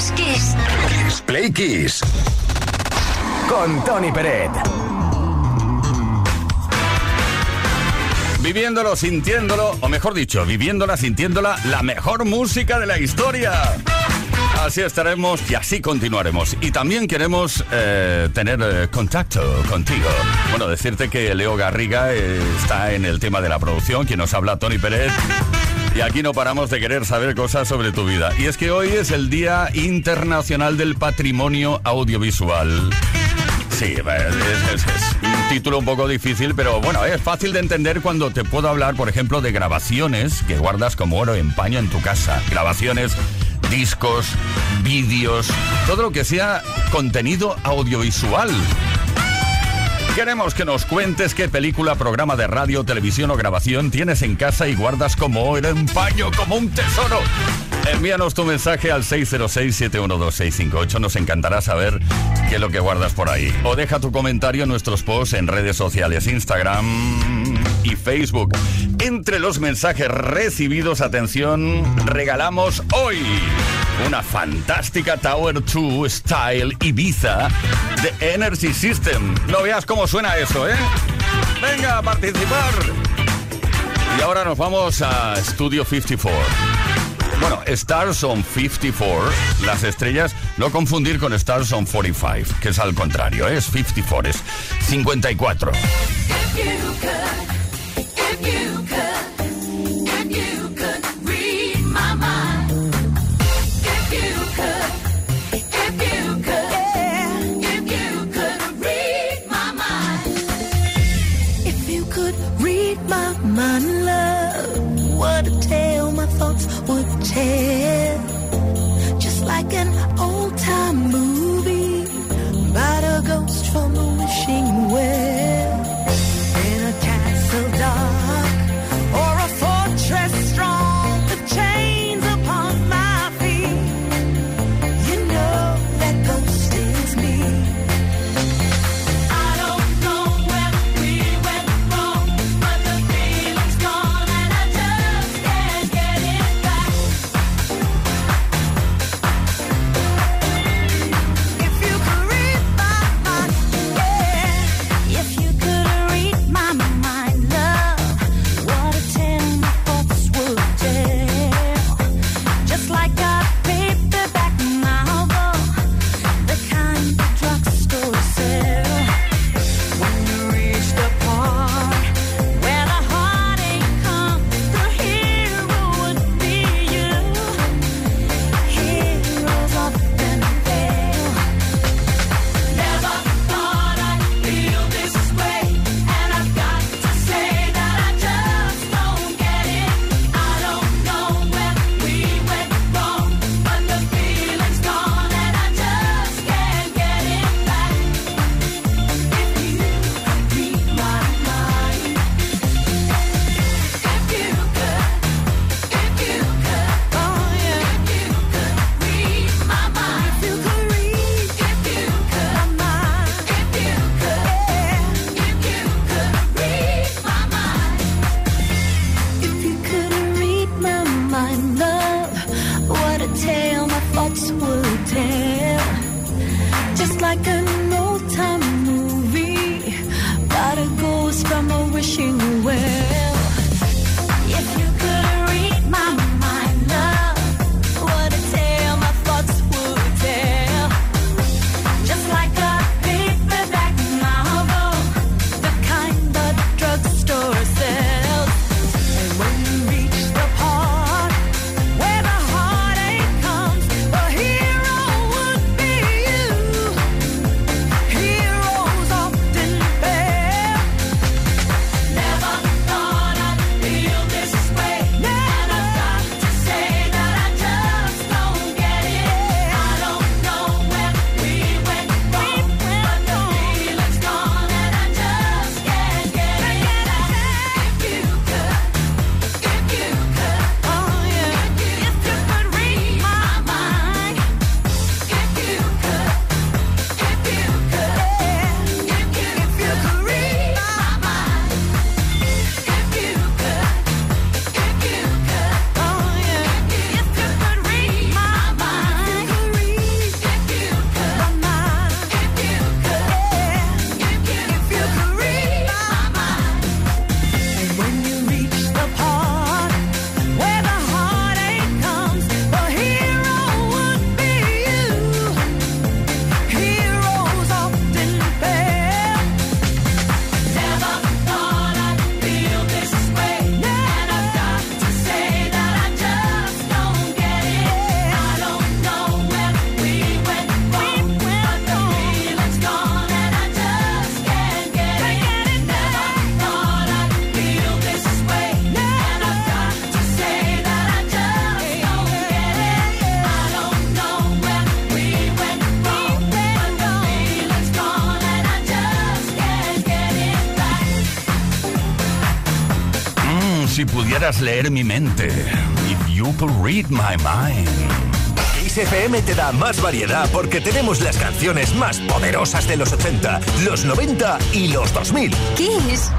es Kiss. Play Kiss. Con Tony Peret. Viviéndolo, sintiéndolo, o mejor dicho, viviéndola, sintiéndola, la mejor música de la historia. Así estaremos y así continuaremos. Y también queremos eh, tener eh, contacto contigo. Bueno, decirte que Leo Garriga eh, está en el tema de la producción, quien nos habla Tony Pérez. Y aquí no paramos de querer saber cosas sobre tu vida. Y es que hoy es el Día Internacional del Patrimonio Audiovisual. Sí, es, un título un poco difícil, pero bueno, es fácil de entender cuando te puedo hablar, por ejemplo, de grabaciones que guardas como oro en paño en tu casa. Grabaciones discos, vídeos, todo lo que sea contenido audiovisual. Queremos que nos cuentes qué película, programa de radio, televisión o grabación tienes en casa y guardas como oro en paño, como un tesoro. Envíanos tu mensaje al 606-712-658. Nos encantará saber qué es lo que guardas por ahí. O deja tu comentario en nuestros posts en redes sociales, Instagram y Facebook. Entre los mensajes recibidos, atención, regalamos hoy una fantástica Tower 2 Style Ibiza de Energy System. No veas cómo suena eso, ¿eh? Venga a participar. Y ahora nos vamos a Studio 54. Bueno, Stars on 54, las estrellas, no confundir con Stars on 45, que es al contrario, ¿eh? es 54, es 54. si pudieras leer mi mente. If you could read my mind. XFM te da más variedad porque tenemos las canciones más poderosas de los 80, los 90 y los 2000. Kiss.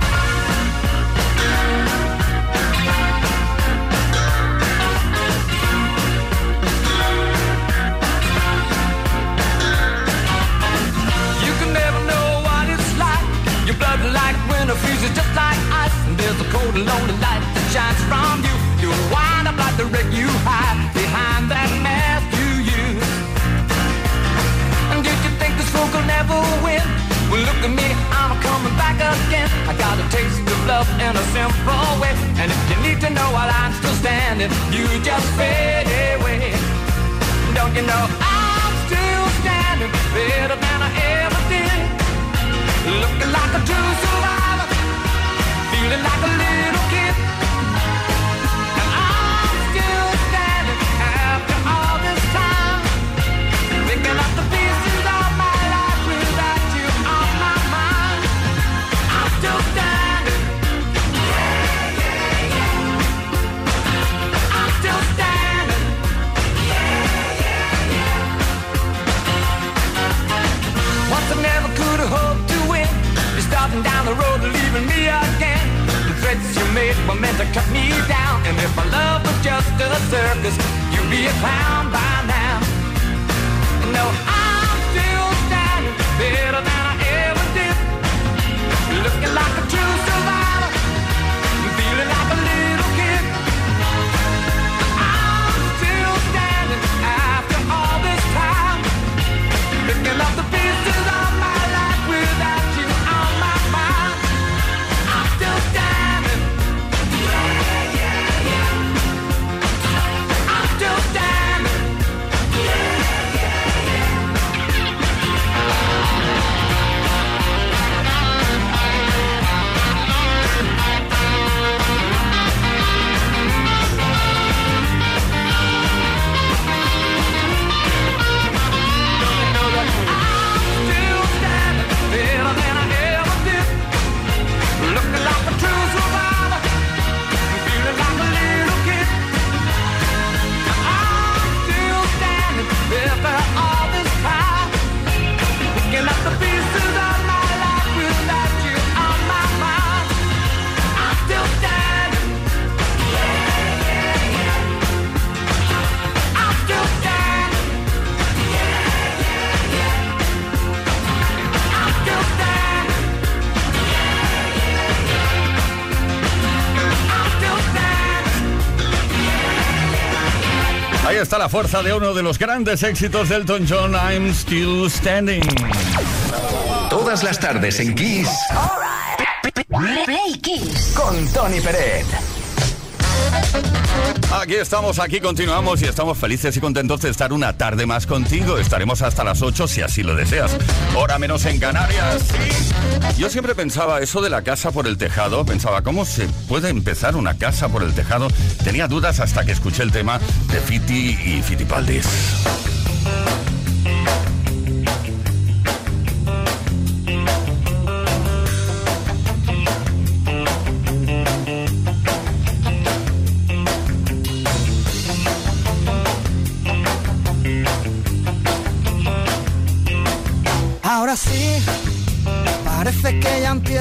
Fuerza de uno de los grandes éxitos de Elton John, I'm Still Standing. Todas las tardes en Kiss Play Kiss. con Tony Peret. Aquí estamos, aquí continuamos y estamos felices y contentos de estar una tarde más contigo. Estaremos hasta las 8 si así lo deseas. Hora menos en Canarias. Yo siempre pensaba eso de la casa por el tejado. Pensaba, ¿cómo se puede empezar una casa por el tejado? Tenía dudas hasta que escuché el tema de Fiti y Fitipaldis.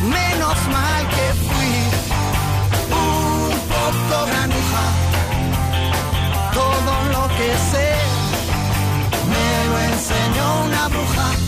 Menos mal que fui un poco granuja. Todo lo que sé me lo enseñó una bruja.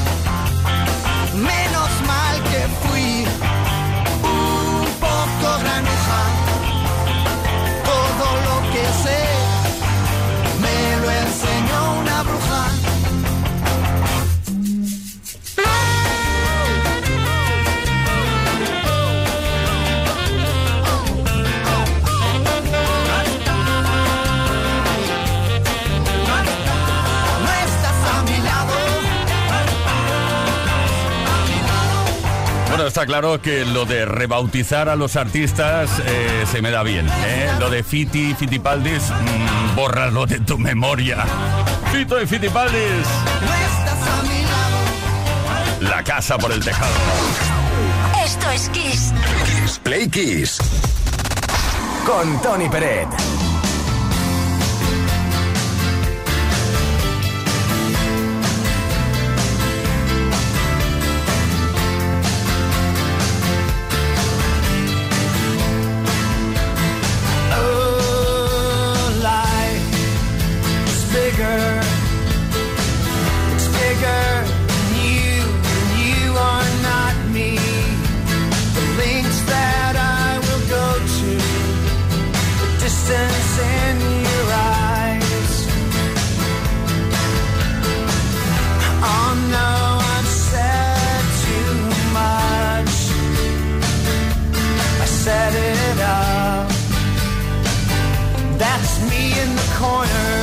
Está claro que lo de rebautizar a los artistas eh, se me da bien. ¿eh? Lo de Fiti, Fitipaldis, mm, bórralo de tu memoria. Fito y Fitipaldis, la casa por el tejado. Esto es Kiss. Kiss Play Kiss. Con Tony Peret. Corner.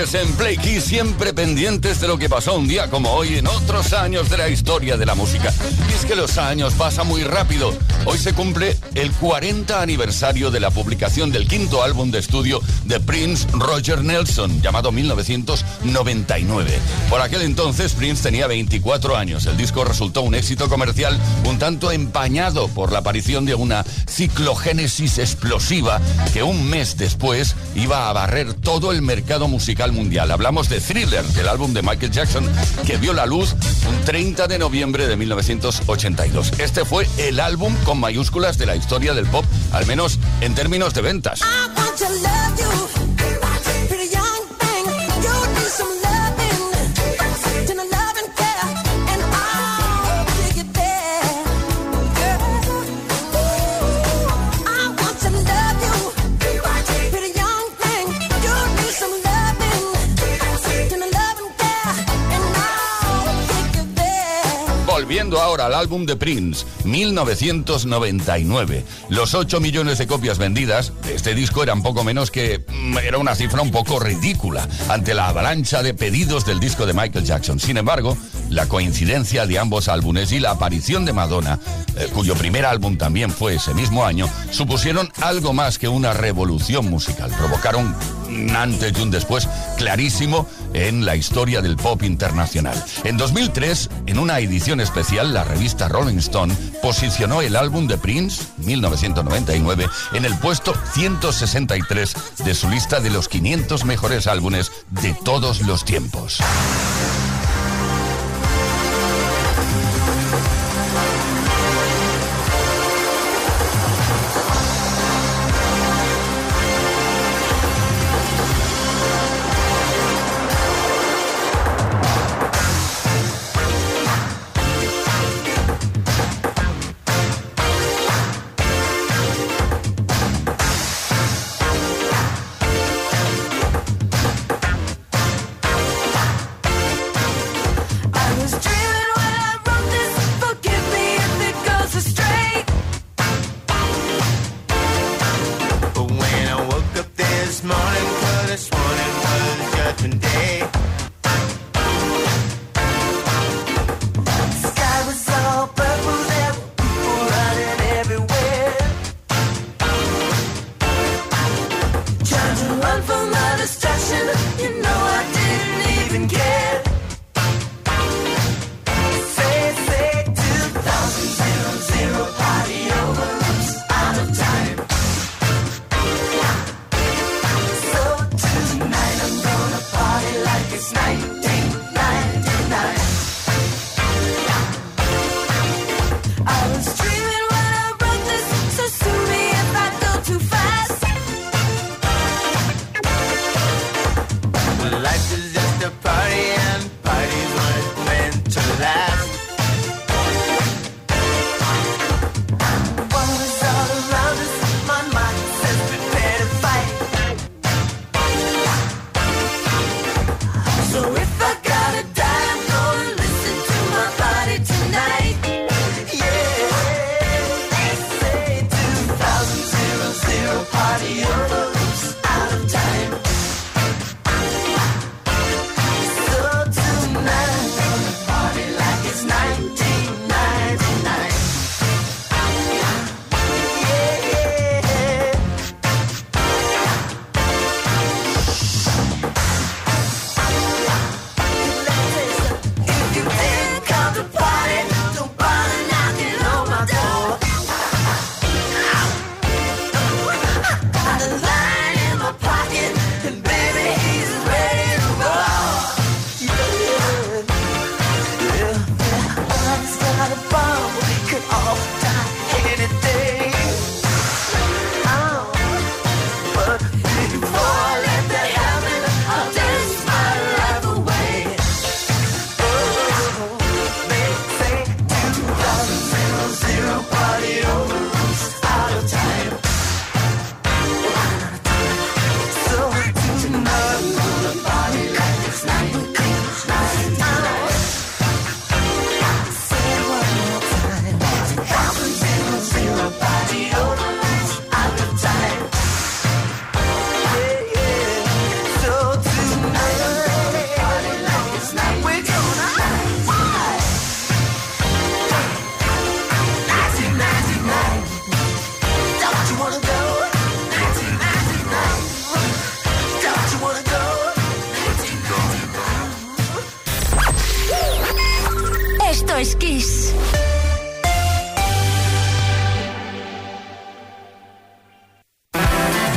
En Play Kiss, siempre pendientes de lo que pasó un día como hoy en otros años de la historia de la música. Y es que los años pasan muy rápido. Hoy se cumple el 40 aniversario de la publicación del quinto álbum de estudio de Prince Roger Nelson, llamado 1999. Por aquel entonces Prince tenía 24 años. El disco resultó un éxito comercial un tanto empañado por la aparición de una ciclogénesis explosiva que un mes después iba a barrer todo el mercado musical mundial. Hablamos de Thriller, del álbum de Michael Jackson, que vio la luz un 30 de noviembre de 1982. Este fue el álbum con mayúsculas de la historia del pop, al menos en términos de ventas. Álbum de Prince, 1999. Los 8 millones de copias vendidas de este disco eran poco menos que... mm, Era una cifra un poco ridícula ante la avalancha de pedidos del disco de Michael Jackson. Sin embargo, la coincidencia de ambos álbumes y la aparición de Madonna, eh, cuyo primer álbum también fue ese mismo año, supusieron algo más que una revolución musical. Provocaron un antes y un después clarísimo en la historia del pop internacional. En 2003, en una edición especial, la revista Rolling Stone posicionó el álbum de Prince, 1999, en el puesto 163 de su lista de los 500 mejores álbumes de todos los tiempos.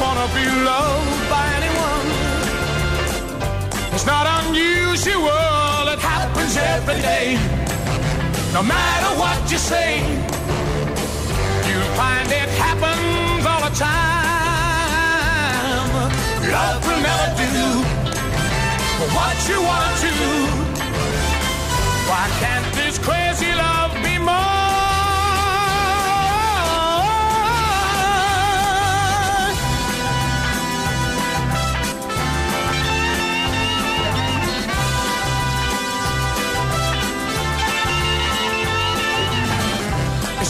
Wanna be loved by anyone, it's not unusual, it happens every day. No matter what you say, you'll find it happens all the time. Love will never do what you want to. Do. Why can't this crazy love be more?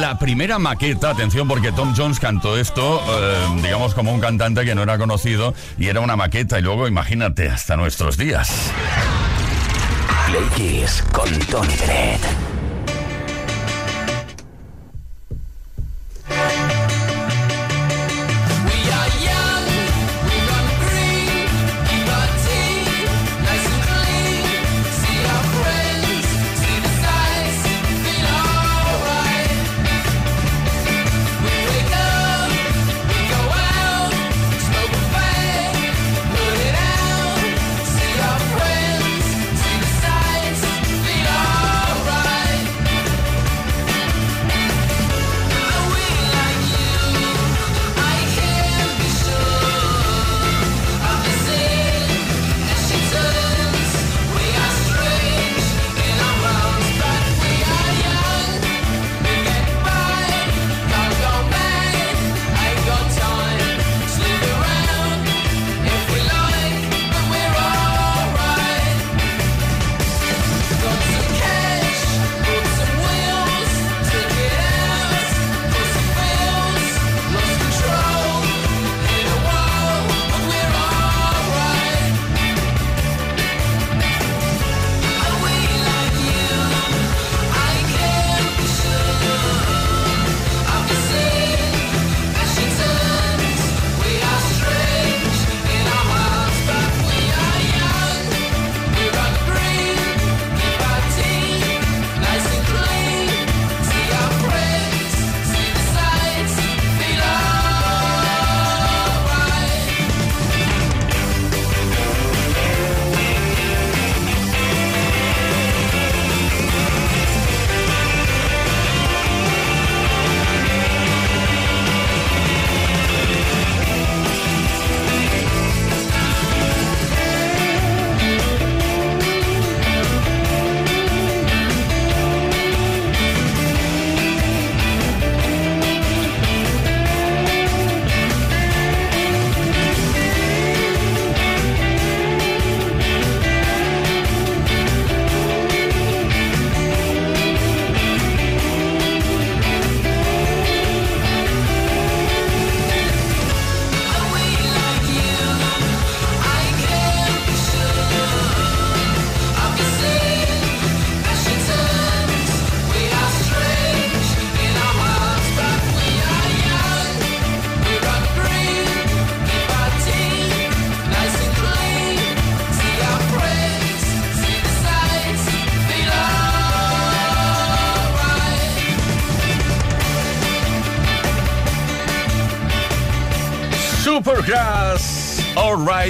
La primera maqueta, atención porque Tom Jones cantó esto, eh, digamos como un cantante que no era conocido y era una maqueta y luego imagínate hasta nuestros días. Play con Tony Bennett.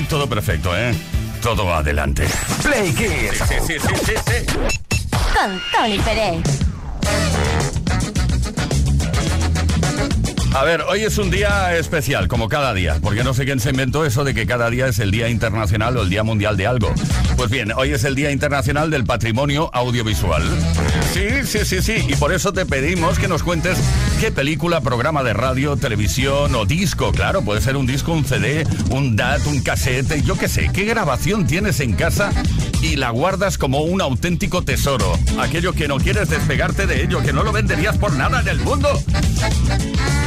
Todo perfecto, ¿eh? Todo adelante. Play Kiss. Sí, sí, sí, sí, sí. Con Tony Pérez. A ver, hoy es un día especial, como cada día, porque no sé quién se inventó eso de que cada día es el Día Internacional o el Día Mundial de algo. Pues bien, hoy es el Día Internacional del Patrimonio Audiovisual. Sí, sí, sí, sí, y por eso te pedimos que nos cuentes qué película, programa de radio, televisión o disco, claro, puede ser un disco, un CD, un DAT, un cassette, yo qué sé, qué grabación tienes en casa y la guardas como un auténtico tesoro, aquello que no quieres despegarte de ello, que no lo venderías por nada en el mundo.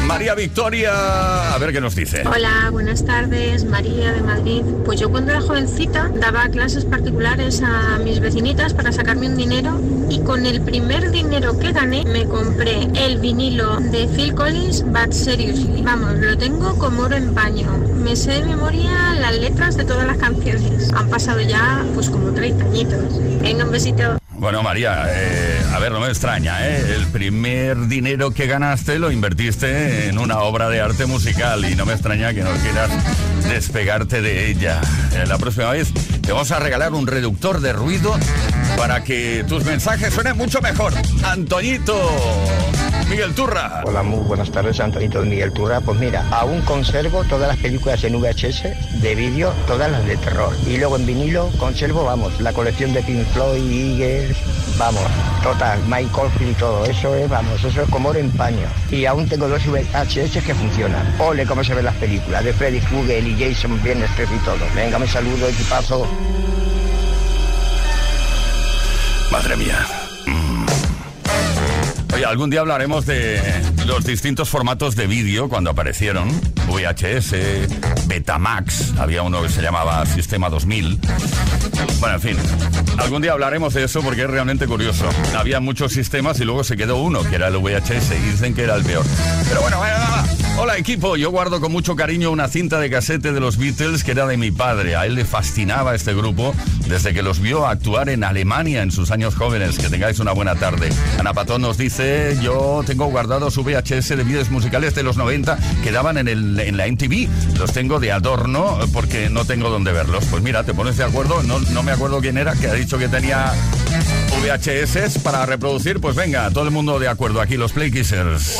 María Victoria, a ver qué nos dice. Hola, buenas tardes, María de Madrid. Pues yo cuando era jovencita daba clases particulares a mis vecinitas para sacarme un dinero y con el primer dinero que gané me compré el vinilo de Phil Collins, But Seriously. Vamos, lo tengo como oro en paño. Me sé de memoria las letras de todas las canciones. Han pasado ya pues como 30 añitos. Venga, un besito. Bueno, María, eh, a ver, no me extraña, ¿eh? El primer dinero que ganaste lo invertiste en una obra de arte musical y no me extraña que no quieras despegarte de ella. Eh, la próxima vez te vamos a regalar un reductor de ruido para que tus mensajes suenen mucho mejor. Antoñito, Miguel Turra. Hola, muy buenas tardes, Antonito de Miguel Turra. Pues mira, aún conservo todas las películas en VHS de vídeo, todas las de terror. Y luego en vinilo conservo, vamos, la colección de Pink Floyd, Eagles, vamos, total, Mike Oldfield y todo. Eso es, vamos, eso es como oro en paño. Y aún tengo dos VHS que funcionan. Ole cómo se ven las películas de Freddy Krueger y Jason Viernes y todo. Venga, me saludo, equipazo. Madre mía. Algún día hablaremos de los distintos formatos de vídeo cuando aparecieron. VHS, Betamax, había uno que se llamaba Sistema 2000. Bueno, en fin, algún día hablaremos de eso porque es realmente curioso. Había muchos sistemas y luego se quedó uno, que era el VHS, y dicen que era el peor. Pero bueno. Hola equipo, yo guardo con mucho cariño una cinta de casete de los Beatles que era de mi padre. A él le fascinaba este grupo desde que los vio actuar en Alemania en sus años jóvenes. Que tengáis una buena tarde. Ana Patón nos dice, yo tengo guardado su VHS de vídeos musicales de los 90 que daban en, el, en la MTV. Los tengo de adorno porque no tengo dónde verlos. Pues mira, te pones de acuerdo, no, no me acuerdo quién era, que ha dicho que tenía VHS para reproducir. Pues venga, todo el mundo de acuerdo aquí, los Play Kissers.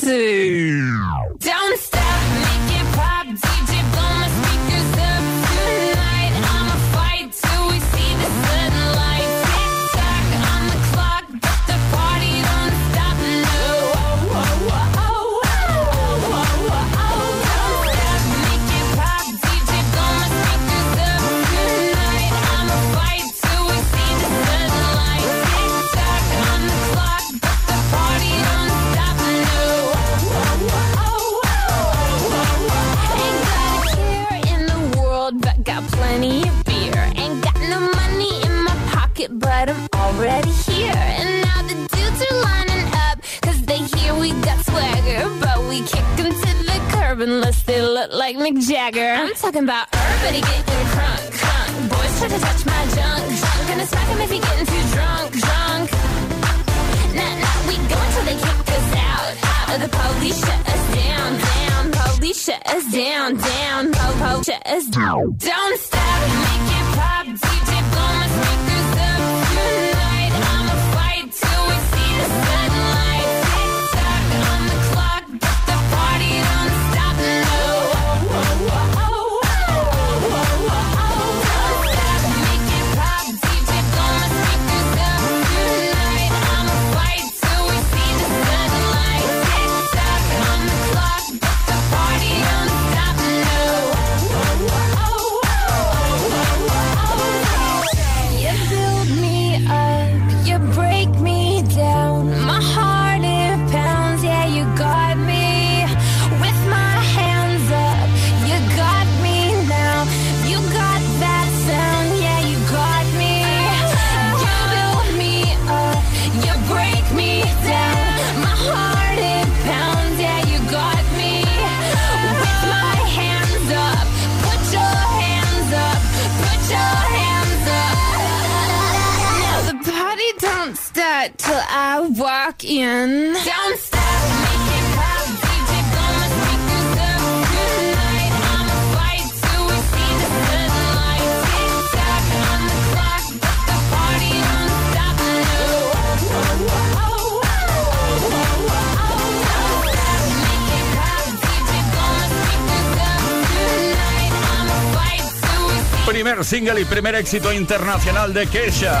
Don't here. And now the dudes are lining up, cause they hear we got swagger. But we kick 'em to the curb unless they look like Mick Jagger. I'm talking about everybody getting crunk, crunk. Boys try to touch my junk, junk. Gonna smack him if he getting too drunk, drunk. Nah, nah, we go until they kick us out. Out of the police shut us down, down. Police shut us down, down. Po, po, shut us down. Don't stop, make Primer single y primer éxito internacional de Kesha.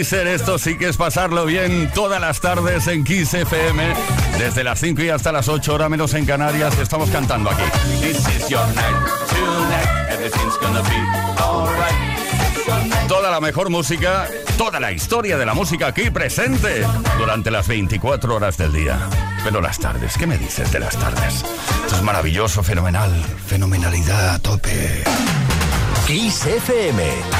Kisser. Esto sí que es pasarlo bien todas las tardes en Kiss FM. Desde las 5 y hasta las 8, horas menos en Canarias, estamos cantando aquí. Toda la mejor música, toda la historia de la música aquí presente durante las 24 horas del día. Pero las tardes, ¿qué me dices de las tardes? Esto es maravilloso, fenomenal, fenomenalidad a tope. Kiss FM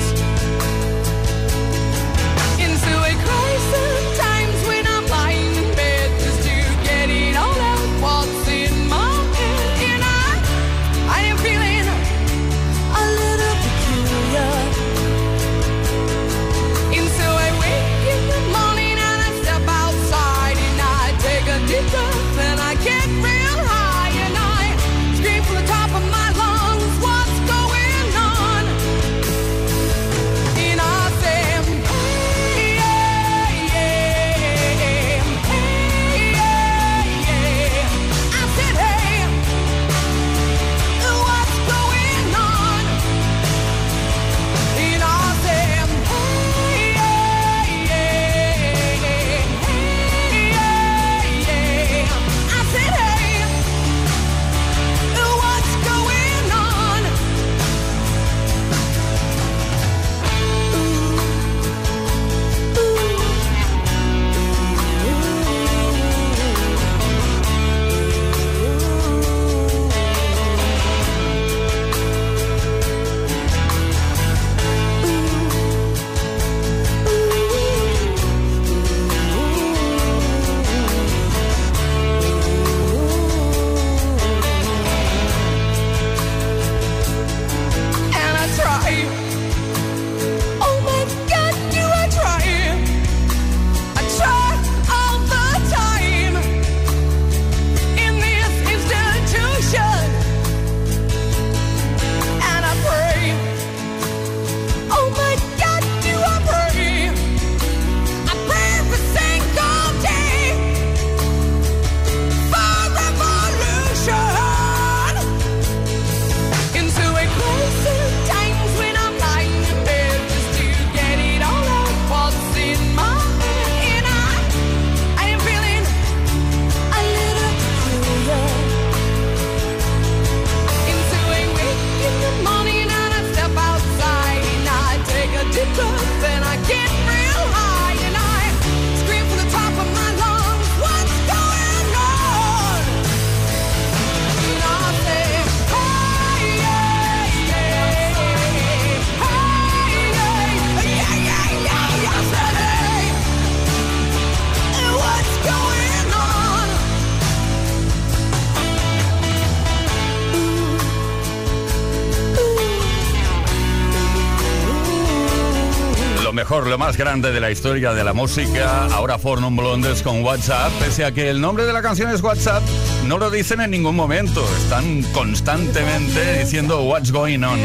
Lo mejor, lo más grande de la historia de la música, ahora For Non Blondes con WhatsApp, pese a que el nombre de la canción es WhatsApp, no lo dicen en ningún momento, están constantemente diciendo What's Going On.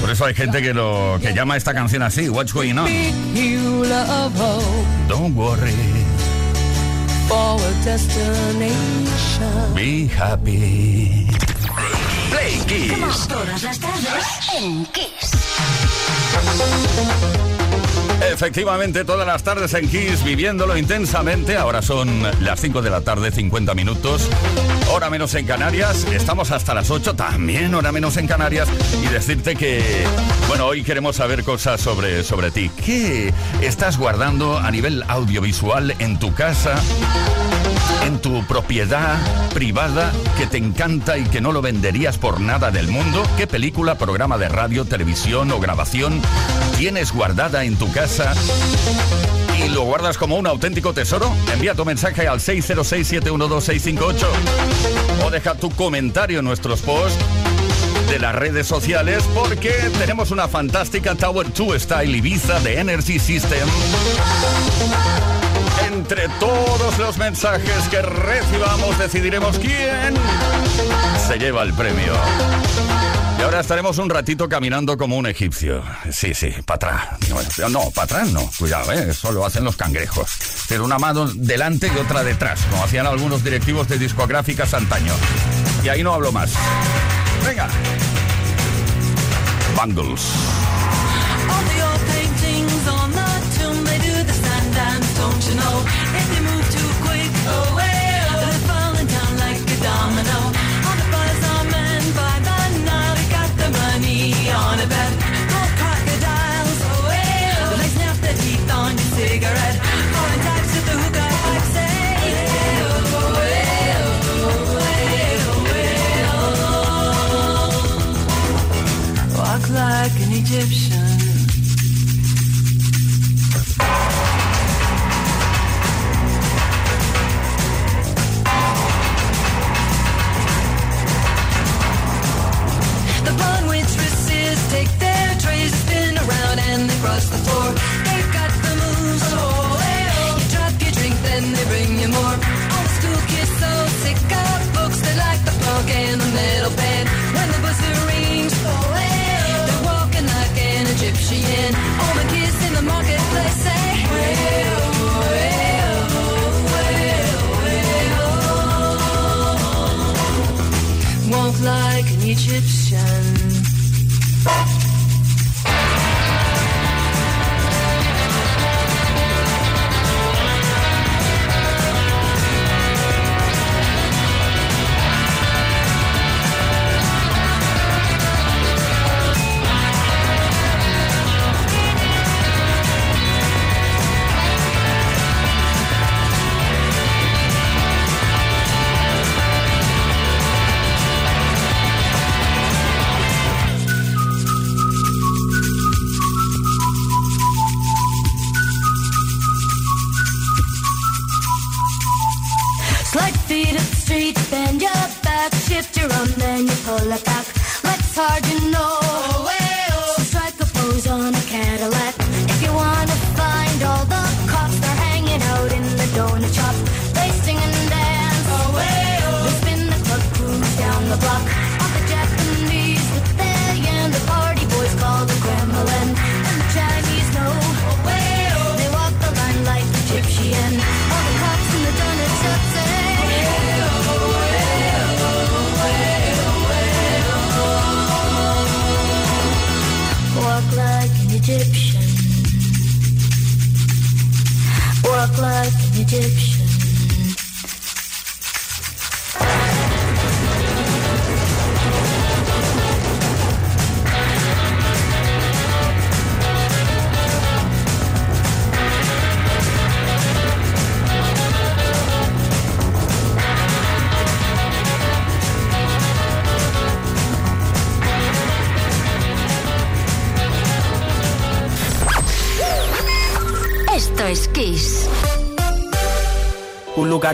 Por eso hay gente que lo que llama esta canción así, What's Going On. Don't worry, be happy. Play Kiss. Todas las tardes en Kiss. Efectivamente, todas las tardes en Kiss, viviéndolo intensamente. Ahora son las 5 de la tarde, 50 minutos. Hora menos en Canarias. Estamos hasta las 8, también hora menos en Canarias. Y decirte que, bueno, hoy queremos saber cosas sobre, sobre ti. ¿Qué estás guardando a nivel audiovisual en tu casa? En tu propiedad privada que te encanta y que no lo venderías por nada del mundo? ¿Qué película, programa de radio, televisión o grabación tienes guardada en tu casa? ¿Y lo guardas como un auténtico tesoro? Envía tu mensaje al 606-712-658 o deja tu comentario en nuestros posts de las redes sociales porque tenemos una fantástica Tower 2 Style Ibiza de Energy System entre todos los mensajes que recibamos decidiremos quién se lleva el premio. Y ahora estaremos un ratito caminando como un egipcio. Sí, sí, para atrás. No, para atrás no. Cuidado, ¿eh? eso lo hacen los cangrejos. Pero una mano delante y otra detrás, como hacían algunos directivos de discográficas antaño. Y ahí no hablo más. Venga. Bangles. Egyptian. Like an Egyptian.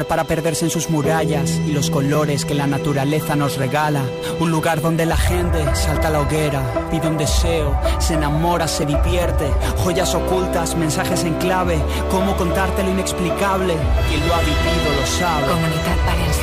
Para perderse en sus murallas y los colores que la naturaleza nos regala. Un lugar donde la gente salta a la hoguera, pide un deseo, se enamora, se divierte. Joyas ocultas, mensajes en clave, cómo contarte lo inexplicable. Quien lo ha vivido lo sabe.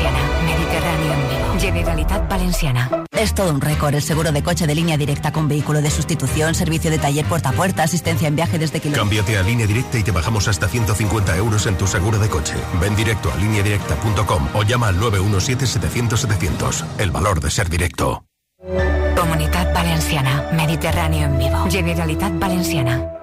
Valenciana, Mediterráneo en vivo. Generalitat Valenciana. Es todo un récord el seguro de coche de línea directa con vehículo de sustitución, servicio de taller puerta a puerta, asistencia en viaje desde kilómetros. Cámbiate a línea directa y te bajamos hasta 150 euros en tu seguro de coche. Ven directo a lineadirecta.com o llama al 917-700-700. El valor de ser directo. Comunidad Valenciana, Mediterráneo en vivo. Generalitat Valenciana.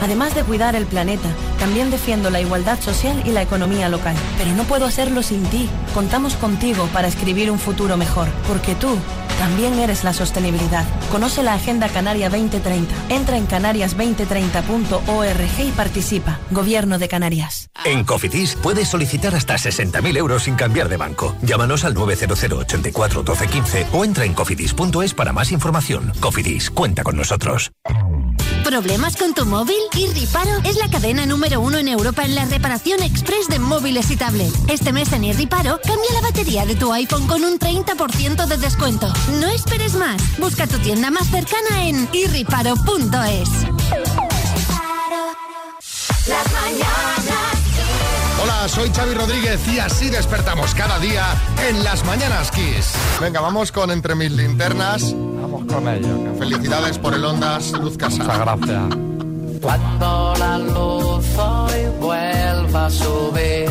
Además de cuidar el planeta, también defiendo la igualdad social y la economía local. Pero no puedo hacerlo sin ti. Contamos contigo para escribir un futuro mejor, porque tú también eres la sostenibilidad. Conoce la Agenda Canaria 2030. Entra en canarias2030.org y participa. Gobierno de Canarias. En Cofidis puedes solicitar hasta 60.000 euros sin cambiar de banco. Llámanos al 900 84 12 15 o entra en cofidis.es para más información. Cofidis, cuenta con nosotros. ¿Problemas con tu móvil? Irriparo es la cadena número uno en Europa en la reparación express de móviles y tablets. Este mes en Irriparo, cambia la batería de tu iPhone con un 30% de descuento. No esperes más. Busca tu tienda más cercana en irriparo.es. Las mañanas. Hola, soy Xavi Rodríguez y así despertamos cada día en las mañanas Kiss. Venga, vamos con Entre mis linternas. Vamos con ello. Felicidades por el Ondas, Luz Casal. Muchas gracias. Cuando la luz hoy vuelva a subir,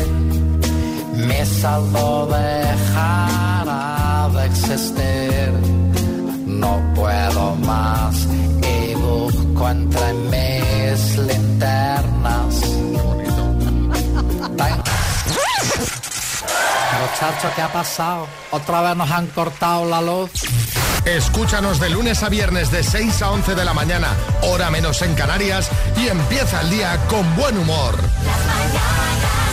mi saldo dejará de existir. No puedo más y busco entre mis linternas. Muchacho, ¿qué ha pasado? ¿Otra vez nos han cortado la luz? Escúchanos de lunes a viernes de 6 a 11 de la mañana, hora menos en Canarias, y empieza el día con buen humor. Las mañanas Kiss.